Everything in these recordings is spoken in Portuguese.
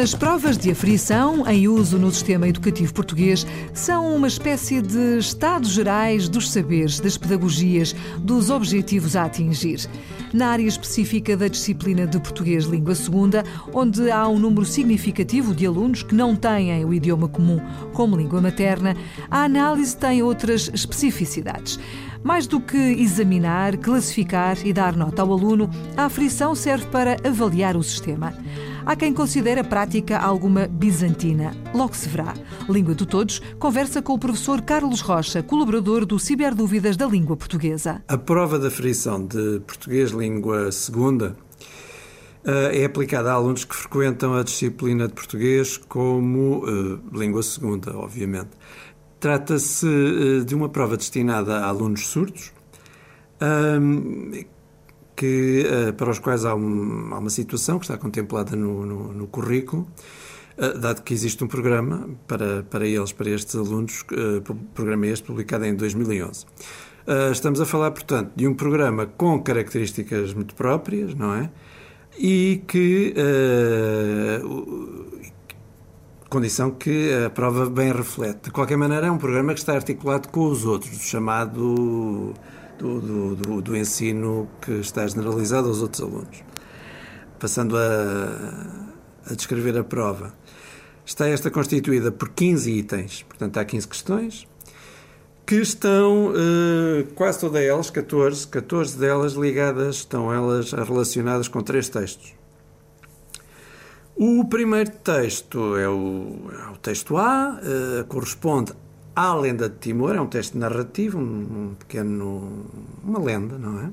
As provas de aferição, em uso no sistema educativo português, são uma espécie de estados gerais dos saberes, das pedagogias, dos objetivos a atingir. Na área específica da disciplina de português língua segunda, onde há um número significativo de alunos que não têm o idioma comum como língua materna, a análise tem outras especificidades. Mais do que examinar, classificar e dar nota ao aluno, a aferição serve para avaliar o sistema. Há quem considere a prática alguma bizantina. Logo se verá. Língua de Todos conversa com o professor Carlos Rocha, colaborador do Ciberdúvidas da Língua Portuguesa. A prova da aferição de português língua segunda é aplicada a alunos que frequentam a disciplina de português como uh, língua segunda, obviamente. Trata-se uh, de uma prova destinada a alunos surdos, que, uh, para os quais há, um, há, uma situação que está contemplada no, no, no currículo, uh, dado que existe um programa para, para eles, para estes alunos, uh, programa este publicado em 2011. estamos a falar, portanto, de um programa com características muito próprias, não é? E que. condição que a prova bem reflete. De qualquer maneira, é um programa que está articulado com os outros, chamado do, do, do, ensino que está generalizado aos outros alunos. Passando a, a descrever a prova. Está esta constituída por 15 itens, portanto há 15 questões, que estão uh, quase todas elas, 14, 14 delas ligadas, estão elas relacionadas com três textos. O primeiro texto é o, é o texto A, uh, corresponde à lenda de Timor, é um texto narrativo, um, pequeno. uma lenda, não é?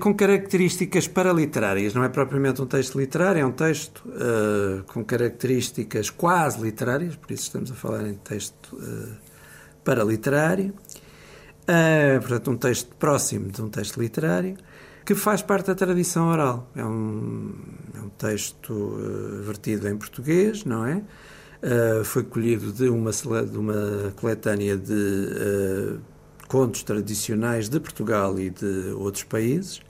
Com características paraliterárias, não é propriamente um texto literário, é um texto uh, com características quase literárias, por isso estamos a falar em texto uh, paraliterário. Uh, portanto, um texto próximo de um texto literário que faz parte da tradição oral. É um, é um texto vertido em português, não é? Uh, foi colhido de uma, de uma coletânea de uh, contos tradicionais de Portugal e de outros países.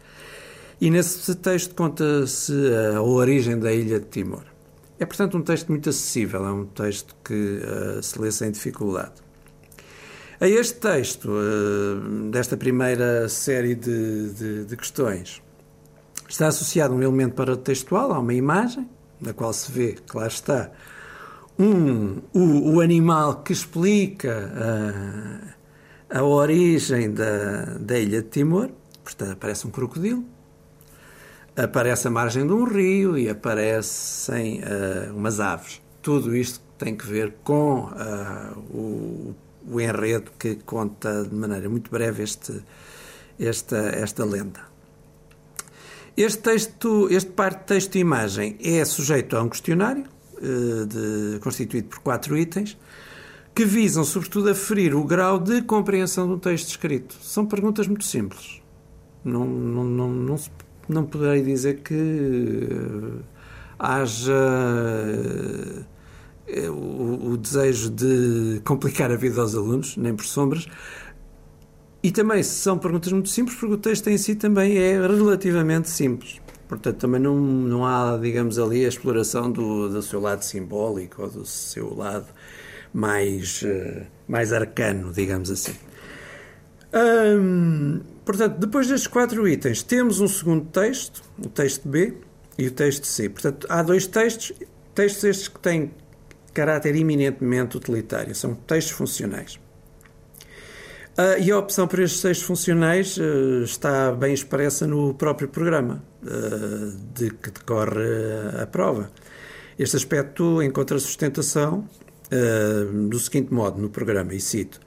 E nesse texto conta-se a origem da ilha de Timor. É, portanto, um texto muito acessível, é um texto que uh, se lê sem dificuldade. A este texto, desta primeira série de, de, de questões, está associado um elemento paratextual, há uma imagem, na qual se vê, que lá está, um, o, o animal que explica a, a origem da, da ilha de Timor, portanto, aparece um crocodilo, aparece a margem de um rio e aparecem uh, umas aves. Tudo isto tem que ver com uh, o, o, enredo que conta de maneira muito breve este, esta, esta lenda. Este texto, este parte texto e imagem é sujeito a um questionário de, constituído por quatro itens, que visam, sobretudo, a ferir o grau de compreensão do texto escrito. São perguntas muito simples. Não, não, não, não, não poderei dizer que uh, haja uh, o, o, desejo de complicar a vida aos alunos, nem por sombras. E também são perguntas muito simples, porque o texto em si também é relativamente simples. Portanto, também não, não há, digamos, ali a exploração do, do seu lado simbólico ou do seu lado mais, uh, mais arcano, digamos assim. Hum, portanto, depois destes quatro itens, temos um segundo texto, o texto B e o texto C. Portanto, há dois textos, textos estes que têm caráter eminentemente utilitário, são textos funcionais. Uh, e a opção por estes textos funcionais uh, está bem expressa no próprio programa uh, de que decorre a prova. Este aspecto encontra sustentação do seguinte modo no programa, e cito: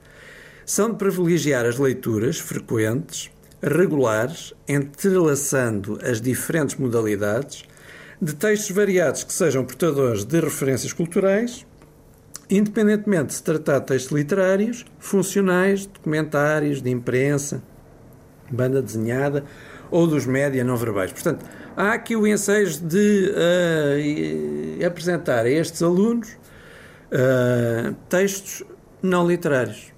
são de privilegiar as leituras frequentes, regulares, entrelaçando as diferentes modalidades, de textos variados que sejam portadores de referências culturais, independentemente de se tratar de textos literários, funcionais, documentários, de imprensa, banda desenhada ou dos média não verbais. Portanto, há aqui o ensejo de uh, apresentar a estes alunos uh, textos não literários,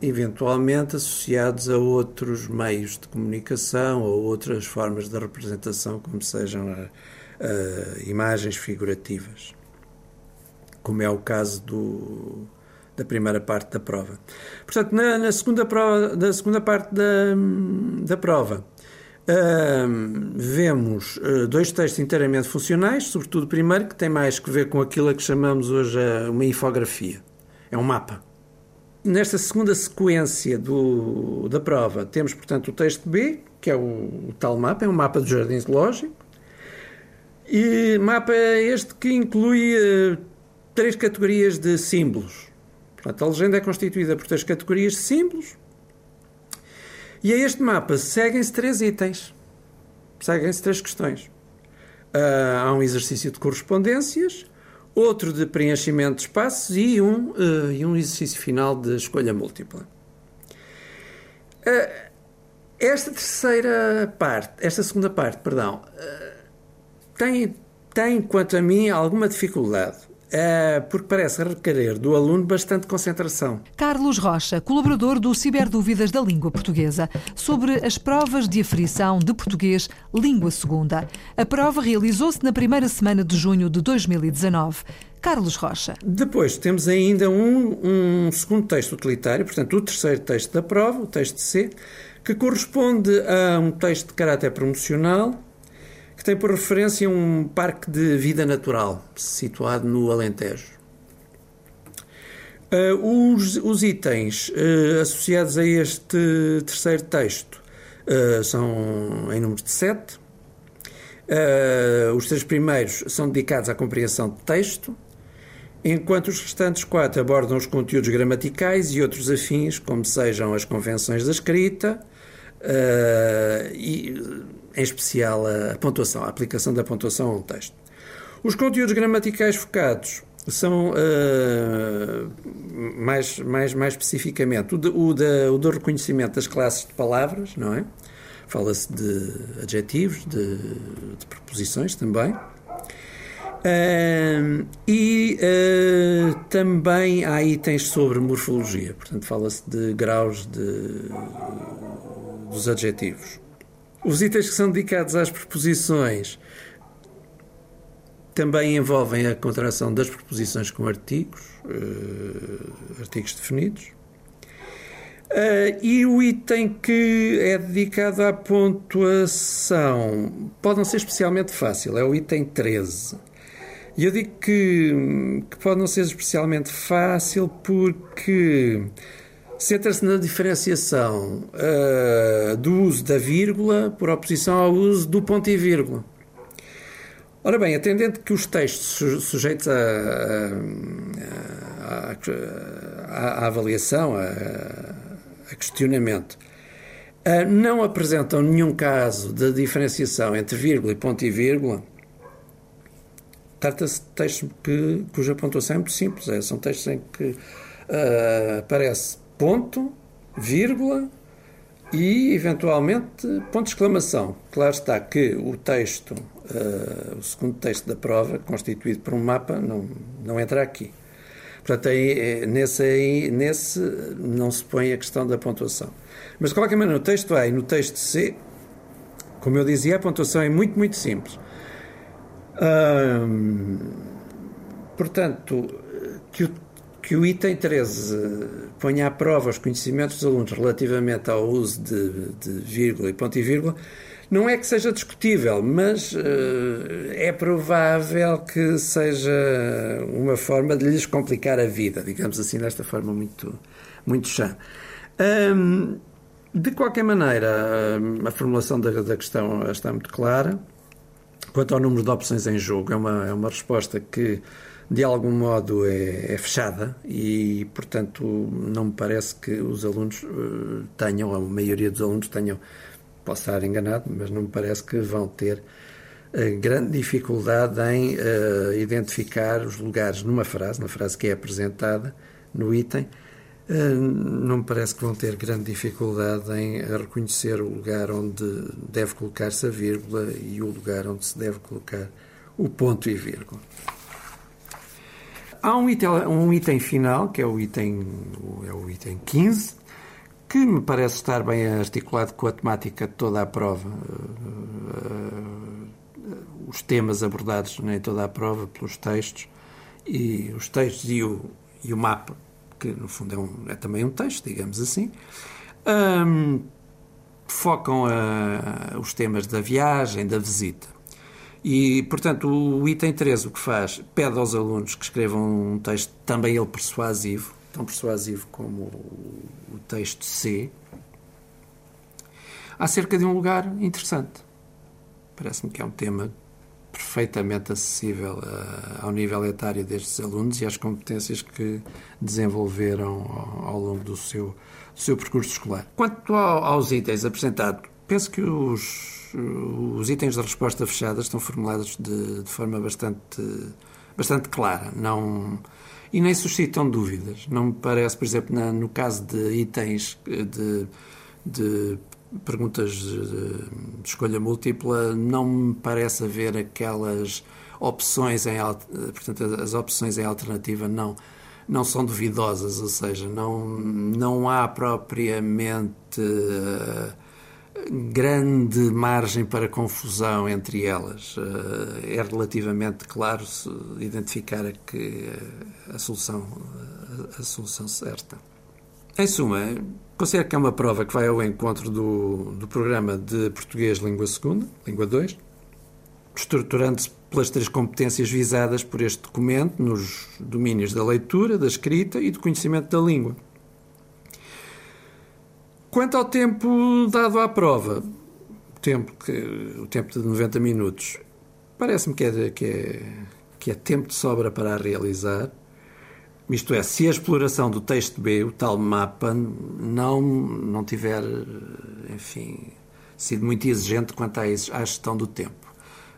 eventualmente associados a outros meios de comunicação ou outras formas de representação, como sejam uh, imagens figurativas, como é o caso do, da primeira parte da prova. Portanto, na, na segunda, prova, da segunda parte da, da prova, Uh, vemos uh, dois textos inteiramente funcionais, sobretudo o primeiro, que tem mais que ver com aquilo a que chamamos hoje uh, uma infografia. É um mapa. Nesta segunda sequência do, da prova, temos, portanto, o texto B, que é o, o tal mapa, é um mapa do jardim zoológico. E mapa este que inclui eh, três categorias de símbolos. Portanto, a legenda é constituída por três categorias de símbolos e a este mapa seguem-se três itens, seguem-se três questões. Uh, há um exercício de correspondências, outro de preenchimento de espaços e um, uh, e um exercício final de escolha múltipla. Uh, esta terceira parte, esta segunda parte, perdão, tem, tem, quanto a mim, alguma dificuldade. É, porque parece requerer do aluno bastante concentração. Carlos Rocha, colaborador do Ciberdúvidas da Língua Portuguesa, sobre as provas de aferição de português Língua Segunda. A prova realizou-se na primeira semana de junho de 2019. Carlos Rocha. Depois temos ainda um, um segundo texto utilitário, portanto, o terceiro texto da prova, o texto C, que corresponde a um texto de caráter promocional tem por referência um parque de vida natural situado no Alentejo. Uh, os, os, itens uh, associados a este terceiro texto uh, são em número de sete. os três primeiros são dedicados à compreensão de texto, enquanto os restantes quatro abordam os conteúdos gramaticais e outros afins, como sejam as convenções da escrita e em especial a pontuação, a aplicação da pontuação a um texto. Os conteúdos gramaticais focados são, uh, mais, mais, mais especificamente, o, de, o, de, o do reconhecimento das classes de palavras, não é? Fala-se de adjetivos, de, de preposições também. Uh, e uh, também há itens sobre morfologia, portanto, fala-se de graus de, dos adjetivos. Os itens que são dedicados às preposições também envolvem a contração das preposições com artigos, uh, artigos definidos. Uh, e o item que é dedicado à pontuação pode não ser especialmente fácil, é o item 13. E eu digo que, que pode não ser especialmente fácil porque centra-se na diferenciação uh, do uso da vírgula por oposição ao uso do ponto e vírgula. Ora bem, atendendo que os textos sujeitos à avaliação, a, questionamento, uh, não apresentam nenhum caso de diferenciação entre vírgula e ponto e vírgula, trata-se de textos que, cuja pontuação é muito simples. É, são textos em que uh, aparece ponto, vírgula e, eventualmente, ponto de exclamação. Claro está que o texto, uh, o segundo texto da prova, constituído por um mapa, não, não entra aqui. Portanto, aí, eh, nesse, aí, nesse não se põe a questão da pontuação. Mas, de qualquer maneira, no texto A e no texto C, como eu dizia, a pontuação é muito, muito simples. Hum, portanto, que o que o item 13 ponha à prova os conhecimentos dos alunos relativamente ao uso de, de vírgula e ponto e vírgula, não é que seja discutível, mas uh, é provável que seja uma forma de lhes complicar a vida, digamos assim, desta forma muito, muito chã. Um, de qualquer maneira, a formulação da, da, questão está muito clara. Quanto ao número de opções em jogo, é uma, é uma resposta que de algum modo é, é, fechada e, portanto, não me parece que os alunos uh, tenham, a maioria dos alunos tenham, posso estar enganado, mas não me parece que vão ter grande dificuldade em uh, identificar os lugares numa frase, na frase que é apresentada, no item. Uh, não me parece que vão ter grande dificuldade em reconhecer o lugar onde deve colocar-se a vírgula e o lugar onde se deve colocar o ponto e vírgula. Há um item, um item final, que é o item, é o item 15, que me parece estar bem articulado com a temática de toda a prova. Os temas abordados em toda a prova pelos textos, e os textos e o, e o mapa, que no fundo é, um, é também um texto, digamos assim, um, focam a, os temas da viagem, da visita. E, portanto, o item 13 o que faz, pede aos alunos que escrevam um texto, também ele persuasivo, tão persuasivo como o texto C, acerca de um lugar interessante. Parece-me que é um tema perfeitamente acessível uh, ao nível etário destes alunos e às competências que desenvolveram ao, ao longo do seu, do seu percurso escolar. Quanto ao, aos itens apresentados, penso que os os itens de resposta fechada estão formulados de, de, forma bastante, bastante clara não, e nem suscitam dúvidas. Não me parece, por exemplo, na, no caso de itens de, de perguntas de, escolha múltipla, não me parece haver aquelas opções em portanto as opções em alternativa não não são duvidosas, ou seja, não não há propriamente uh, grande margem para confusão entre elas. Eh, é relativamente claro identificar a, que, a, solução, a solução certa. Em suma, considero que é uma prova que vai ao encontro do, do programa de português língua segunda, língua 2, estruturando-se pelas três competências visadas por este documento nos domínios da leitura, da escrita e do conhecimento da língua. Quanto ao tempo dado à prova, o tempo, que, o tempo de 90 minutos, parece-me que é, que, é, que é tempo de sobra para a realizar. Isto é, se a exploração do texto B, o tal mapa, não, não tiver, enfim, sido muito exigente quanto à, à gestão do tempo.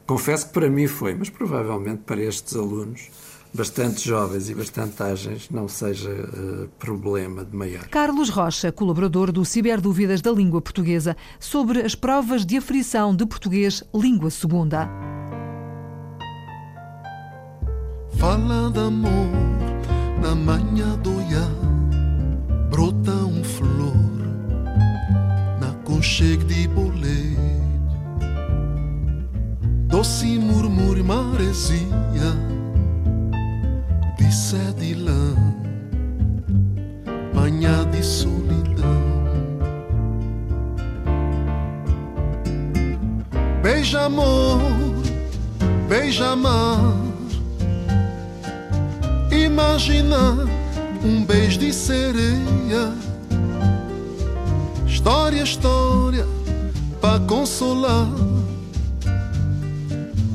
Confesso que para mim foi, mas provavelmente para estes alunos bastante jovens e bastante ágeis não seja uh, problema de maior. Carlos Rocha, colaborador do Ciberdúvidas da Língua Portuguesa, sobre as provas de aferição de português língua segunda. Fala de amor na manhã do ia, brota um flor na conchego de boleiro, doce murmúrio maresia de lã, manhã de solidão. Beija amor, beija mar. Imagina um beijo de sereia. História, história, para consolar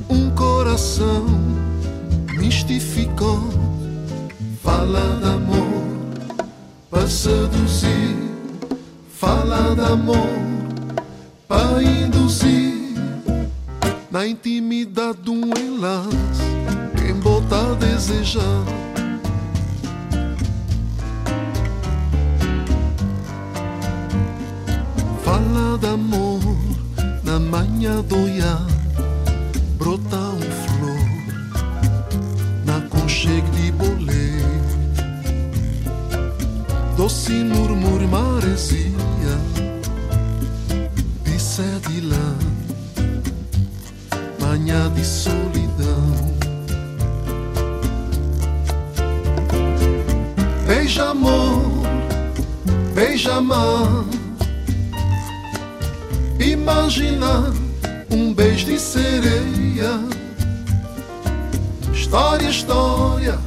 um coração mistificou Fala de amor para seduzir, fala de amor para induzir na intimidade de um enlace. Quem bota a desejar. Fala de amor na manhã do iar, brota doce murmúrio maresia de sede lã, manhã de solidão. Beija amor, beija mar, imagina um beijo de sereia. História, história,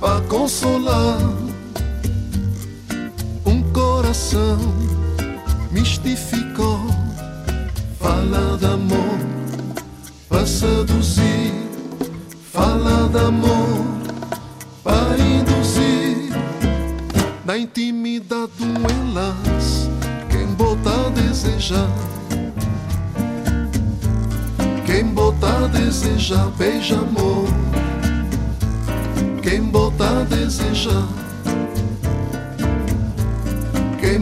para consolar coração mistificou. Fala de amor para seduzir, fala de amor para induzir. Na intimidade de um enlace, quem bota a desejar. Quem botar desejar, beija amor. Quem botar desejar.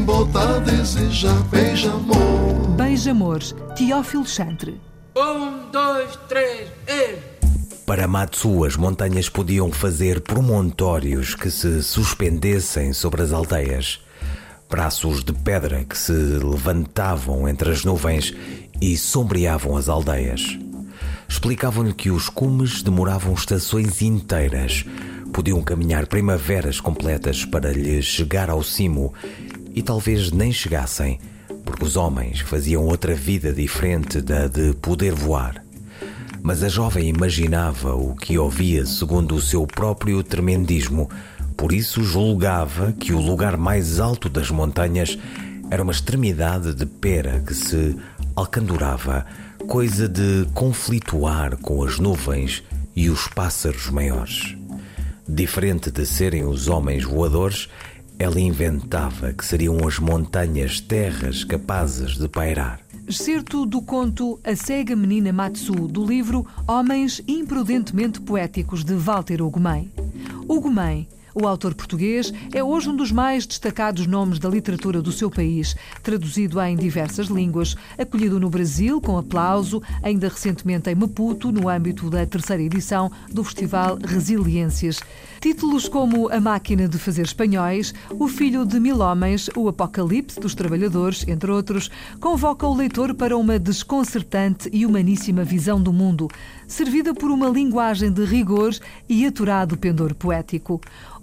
Botar a desejar, beija amor. Beija amores, Teófilo Chantre. Um, dois, três, e... Para Matsu, as montanhas podiam fazer promontórios que se suspendessem sobre as aldeias. Braços de pedra que se levantavam entre as nuvens e sombreavam as aldeias. Explicavam-lhe que os cumes demoravam estações inteiras, podiam caminhar primaveras completas para lhe chegar ao cimo e talvez nem chegassem, porque os homens faziam outra vida diferente da de poder voar. Mas a jovem imaginava o que ouvia segundo o seu próprio tremendismo, por isso julgava que o lugar mais alto das montanhas era uma extremidade de pera que se alcandurava, coisa de conflituar com as nuvens e os pássaros maiores. Diferente de serem os homens voadores, ela inventava que seriam as montanhas terras capazes de pairar. Excerto do conto A Cega Menina Matsu, do livro Homens Imprudentemente Poéticos, de Walter Ugumem. Ugumem o autor português é hoje um dos mais destacados nomes da literatura do seu país, traduzido em diversas línguas, acolhido no Brasil com aplauso, ainda recentemente em Maputo, no âmbito da terceira edição do Festival Resiliências. Títulos como A Máquina de Fazer Espanhóis, O Filho de Mil Homens, O Apocalipse dos Trabalhadores, entre outros, convoca o leitor para uma desconcertante e humaníssima visão do mundo, servida por uma linguagem de rigor e aturado pendor poético